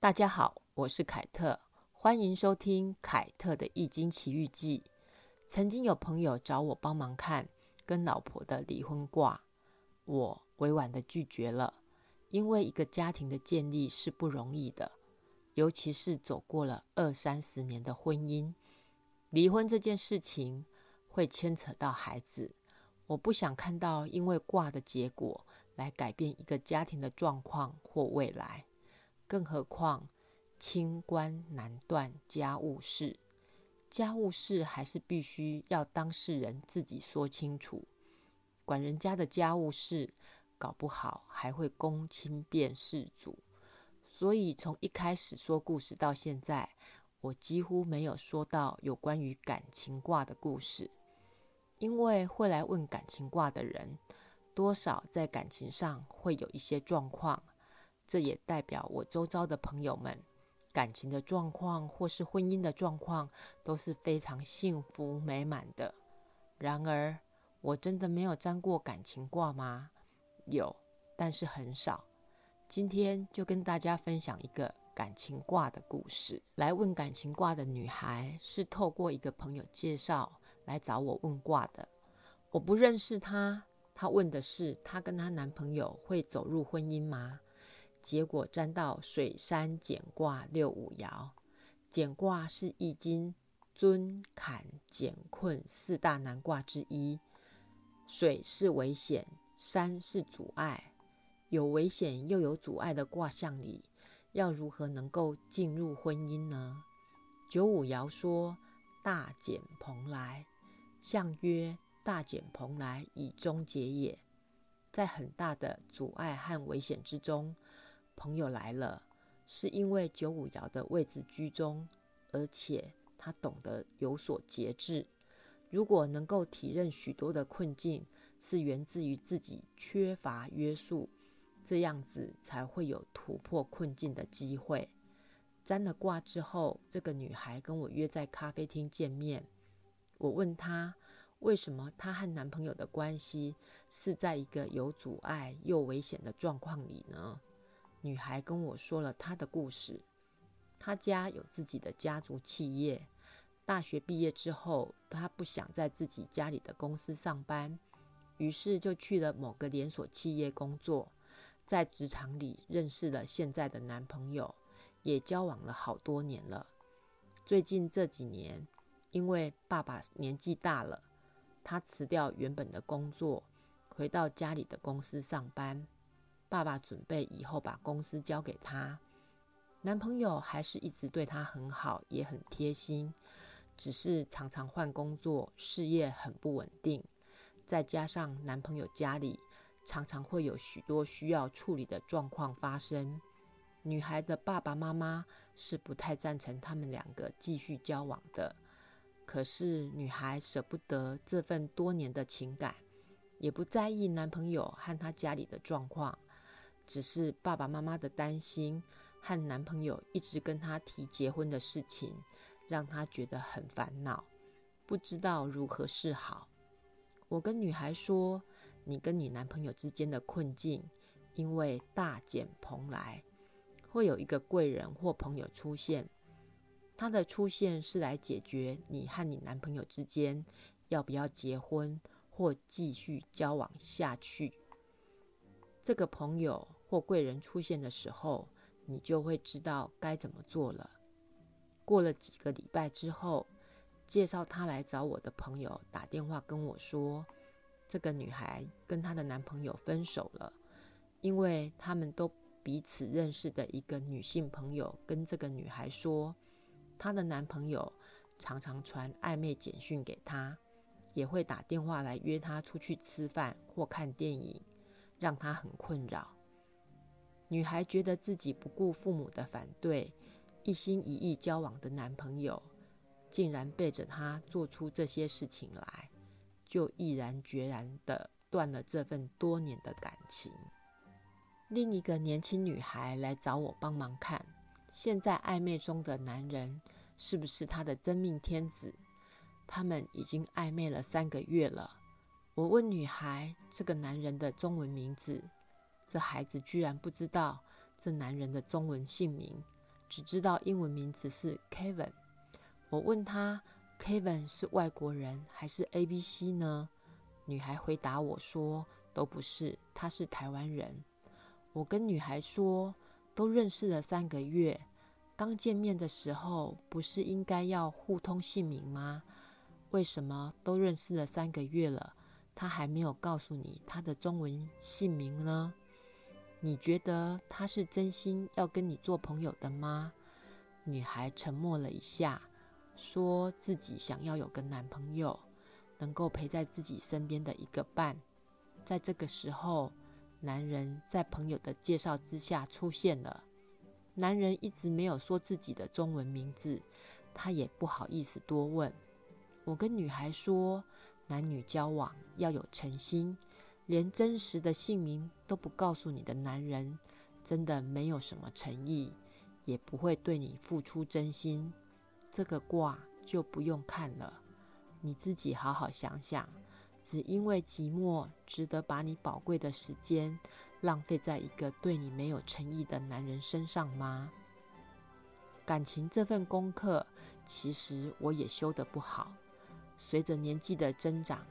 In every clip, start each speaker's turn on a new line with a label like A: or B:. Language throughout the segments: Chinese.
A: 大家好，我是凯特，欢迎收听凯特的《易经奇遇记》。曾经有朋友找我帮忙看跟老婆的离婚卦，我委婉的拒绝了，因为一个家庭的建立是不容易的，尤其是走过了二三十年的婚姻，离婚这件事情会牵扯到孩子，我不想看到因为卦的结果来改变一个家庭的状况或未来。更何况，清官难断家务事，家务事还是必须要当事人自己说清楚。管人家的家务事，搞不好还会公亲变事主。所以从一开始说故事到现在，我几乎没有说到有关于感情卦的故事，因为会来问感情卦的人，多少在感情上会有一些状况。这也代表我周遭的朋友们感情的状况或是婚姻的状况都是非常幸福美满的。然而，我真的没有沾过感情卦吗？有，但是很少。今天就跟大家分享一个感情卦的故事。来问感情卦的女孩是透过一个朋友介绍来找我问卦的。我不认识她，她问的是她跟她男朋友会走入婚姻吗？结果沾到水山简卦六五爻，简卦是易经尊坎简困四大难卦之一。水是危险，山是阻碍，有危险又有阻碍的卦象里，要如何能够进入婚姻呢？九五爻说：“大简蓬莱，象曰：大简蓬莱以终结也。”在很大的阻碍和危险之中。朋友来了，是因为九五爻的位置居中，而且他懂得有所节制。如果能够体认许多的困境是源自于自己缺乏约束，这样子才会有突破困境的机会。占了卦之后，这个女孩跟我约在咖啡厅见面。我问她，为什么她和男朋友的关系是在一个有阻碍又危险的状况里呢？女孩跟我说了她的故事。她家有自己的家族企业。大学毕业之后，她不想在自己家里的公司上班，于是就去了某个连锁企业工作。在职场里认识了现在的男朋友，也交往了好多年了。最近这几年，因为爸爸年纪大了，她辞掉原本的工作，回到家里的公司上班。爸爸准备以后把公司交给他，男朋友还是一直对她很好，也很贴心，只是常常换工作，事业很不稳定。再加上男朋友家里常常会有许多需要处理的状况发生，女孩的爸爸妈妈是不太赞成他们两个继续交往的。可是女孩舍不得这份多年的情感，也不在意男朋友和她家里的状况。只是爸爸妈妈的担心和男朋友一直跟她提结婚的事情，让她觉得很烦恼，不知道如何是好。我跟女孩说：“你跟你男朋友之间的困境，因为大减蓬莱，会有一个贵人或朋友出现。他的出现是来解决你和你男朋友之间要不要结婚或继续交往下去。这个朋友。”或贵人出现的时候，你就会知道该怎么做了。过了几个礼拜之后，介绍她来找我的朋友打电话跟我说，这个女孩跟她的男朋友分手了，因为他们都彼此认识的一个女性朋友跟这个女孩说，她的男朋友常常传暧昧简讯给她，也会打电话来约她出去吃饭或看电影，让她很困扰。女孩觉得自己不顾父母的反对，一心一意交往的男朋友，竟然背着她做出这些事情来，就毅然决然的断了这份多年的感情。另一个年轻女孩来找我帮忙看，现在暧昧中的男人是不是她的真命天子？他们已经暧昧了三个月了。我问女孩这个男人的中文名字。这孩子居然不知道这男人的中文姓名，只知道英文名字是 Kevin。我问他：“Kevin 是外国人还是 A B C 呢？”女孩回答我说：“都不是，他是台湾人。”我跟女孩说：“都认识了三个月，刚见面的时候不是应该要互通姓名吗？为什么都认识了三个月了，他还没有告诉你他的中文姓名呢？你觉得他是真心要跟你做朋友的吗？”女孩沉默了一下。说自己想要有个男朋友，能够陪在自己身边的一个伴。在这个时候，男人在朋友的介绍之下出现了。男人一直没有说自己的中文名字，他也不好意思多问。我跟女孩说，男女交往要有诚心，连真实的姓名都不告诉你的男人，真的没有什么诚意，也不会对你付出真心。这个卦就不用看了，你自己好好想想，只因为寂寞，值得把你宝贵的时间浪费在一个对你没有诚意的男人身上吗？感情这份功课，其实我也修得不好。随着年纪的增长，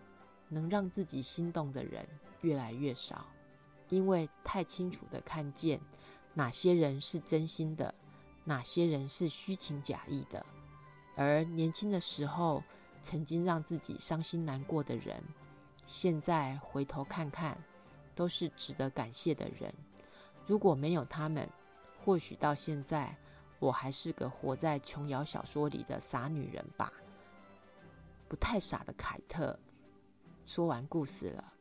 A: 能让自己心动的人越来越少，因为太清楚的看见哪些人是真心的，哪些人是虚情假意的。而年轻的时候，曾经让自己伤心难过的人，现在回头看看，都是值得感谢的人。如果没有他们，或许到现在我还是个活在琼瑶小说里的傻女人吧。不太傻的凯特，说完故事了。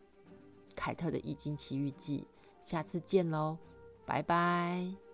A: 凯特的《易经奇遇记》，下次见喽，拜拜。